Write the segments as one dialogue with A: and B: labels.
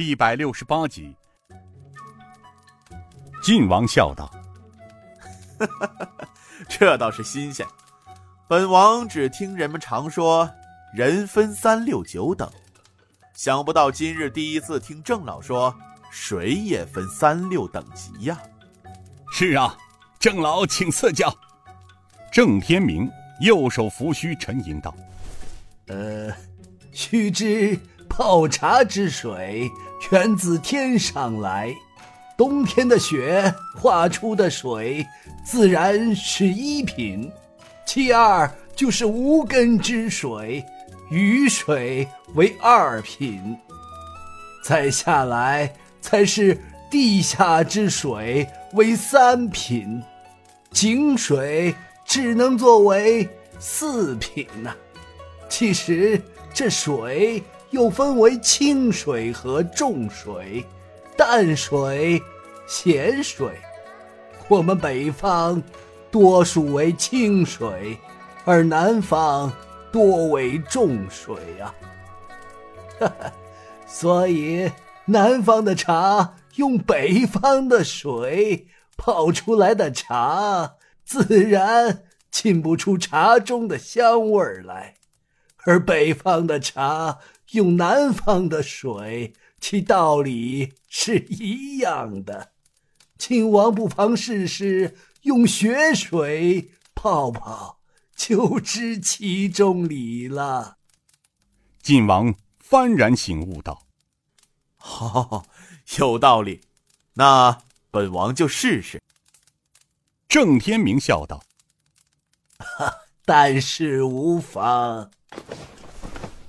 A: 第一百六十八集。晋王笑道：“
B: 这倒是新鲜。本王只听人们常说，人分三六九等，想不到今日第一次听郑老说，水也分三六等级呀。”
A: 是啊，郑老请赐教。郑天明右手扶须沉吟道：“
C: 呃，须知泡茶之水源自天上来。”冬天的雪化出的水，自然是一品；其二就是无根之水，雨水为二品；再下来才是地下之水为三品，井水只能作为四品呐。其实这水又分为清水和重水。淡水、咸水，我们北方多数为清水，而南方多为重水呀。哈哈，所以南方的茶用北方的水泡出来的茶，自然浸不出茶中的香味儿来；而北方的茶用南方的水。其道理是一样的，亲王不妨试试用雪水泡泡，就知其中理了。
A: 晋王幡然醒悟道：“
B: 好，有道理，那本王就试试。”
A: 郑天明笑道：“
C: 哈，但是无妨，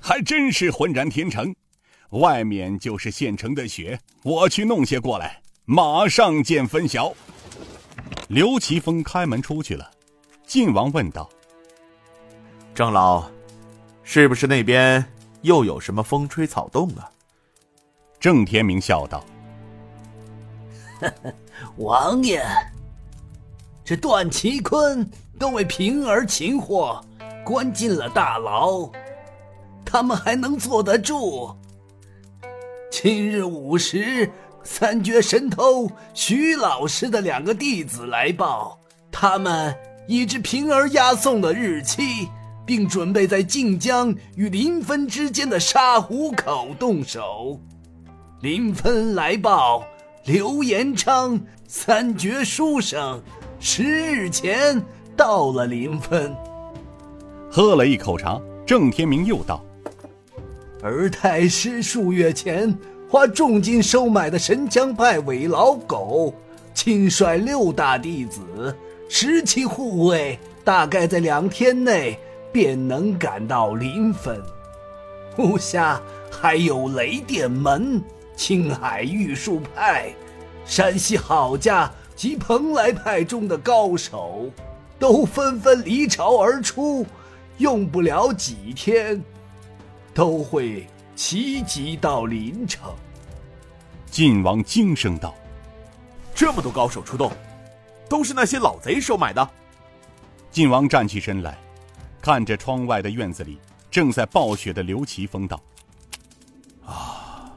A: 还真是浑然天成。”外面就是现成的雪，我去弄些过来，马上见分晓。刘奇峰开门出去了，晋王问道：“
B: 郑老，是不是那边又有什么风吹草动啊？”
A: 郑天明笑道：“
C: 王爷，这段奇坤都为平儿擒获，关进了大牢，他们还能坐得住？”今日午时，三绝神偷徐老师的两个弟子来报，他们已知平儿押送的日期，并准备在晋江与临汾之间的沙湖口动手。临汾来报，刘延昌三绝书生十日前到了临汾。
A: 喝了一口茶，郑天明又道。
C: 而太师数月前花重金收买的神枪派伪老狗，亲率六大弟子，十七护卫，大概在两天内便能赶到临汾。目下还有雷电门、青海玉树派、山西郝家及蓬莱派中的高手，都纷纷离巢而出，用不了几天。都会齐集到临城。
A: 晋王惊声道：“
B: 这么多高手出动，都是那些老贼收买的。”
A: 晋王站起身来，看着窗外的院子里正在暴雪的刘奇峰道：“
B: 啊，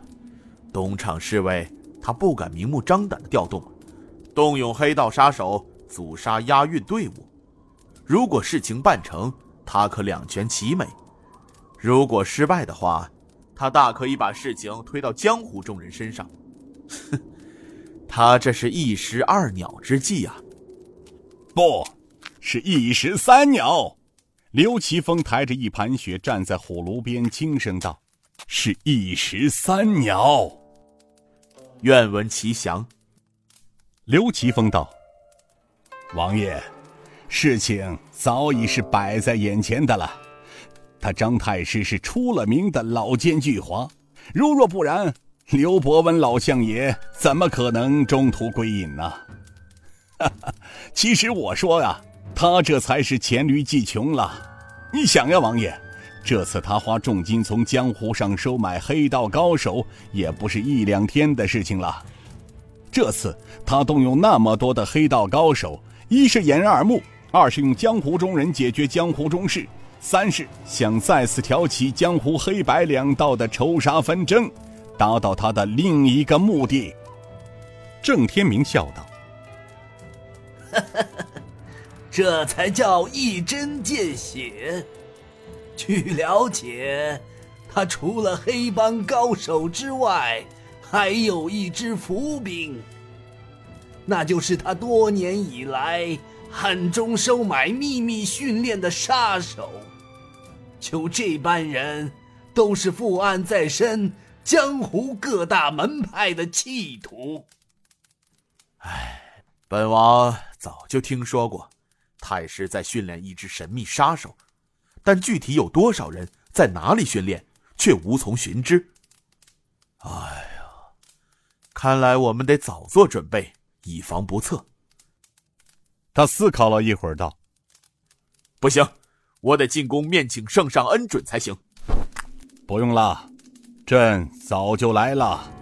B: 东厂侍卫他不敢明目张胆的调动，动用黑道杀手阻杀押运队伍。如果事情办成，他可两全其美。”如果失败的话，他大可以把事情推到江湖众人身上。哼，他这是一石二鸟之计啊！
A: 不，是一石三鸟。刘奇峰抬着一盘雪站在火炉边，轻声道：“是一石三鸟。”
B: 愿闻其详。
A: 刘奇峰道：“王爷，事情早已是摆在眼前的了。”他张太师是出了名的老奸巨猾，如若不然，刘伯温老相爷怎么可能中途归隐呢？哈哈，其实我说呀，他这才是黔驴技穷了。你想呀，王爷，这次他花重金从江湖上收买黑道高手，也不是一两天的事情了。这次他动用那么多的黑道高手，一是掩人耳目，二是用江湖中人解决江湖中事。三是想再次挑起江湖黑白两道的仇杀纷争，达到他的另一个目的。郑天明笑道：“
C: 这才叫一针见血。据了解，他除了黑帮高手之外，还有一支伏兵。那就是他多年以来暗中收买、秘密训练的杀手。就这般人，都是负案在身、江湖各大门派的弃徒。”
B: 唉，本王早就听说过，太师在训练一支神秘杀手，但具体有多少人，在哪里训练，却无从寻知。哎呀，看来我们得早做准备，以防不测。
A: 他思考了一会儿，道：“
B: 不行，我得进宫面请圣上恩准才行。”
A: 不用了，朕早就来了。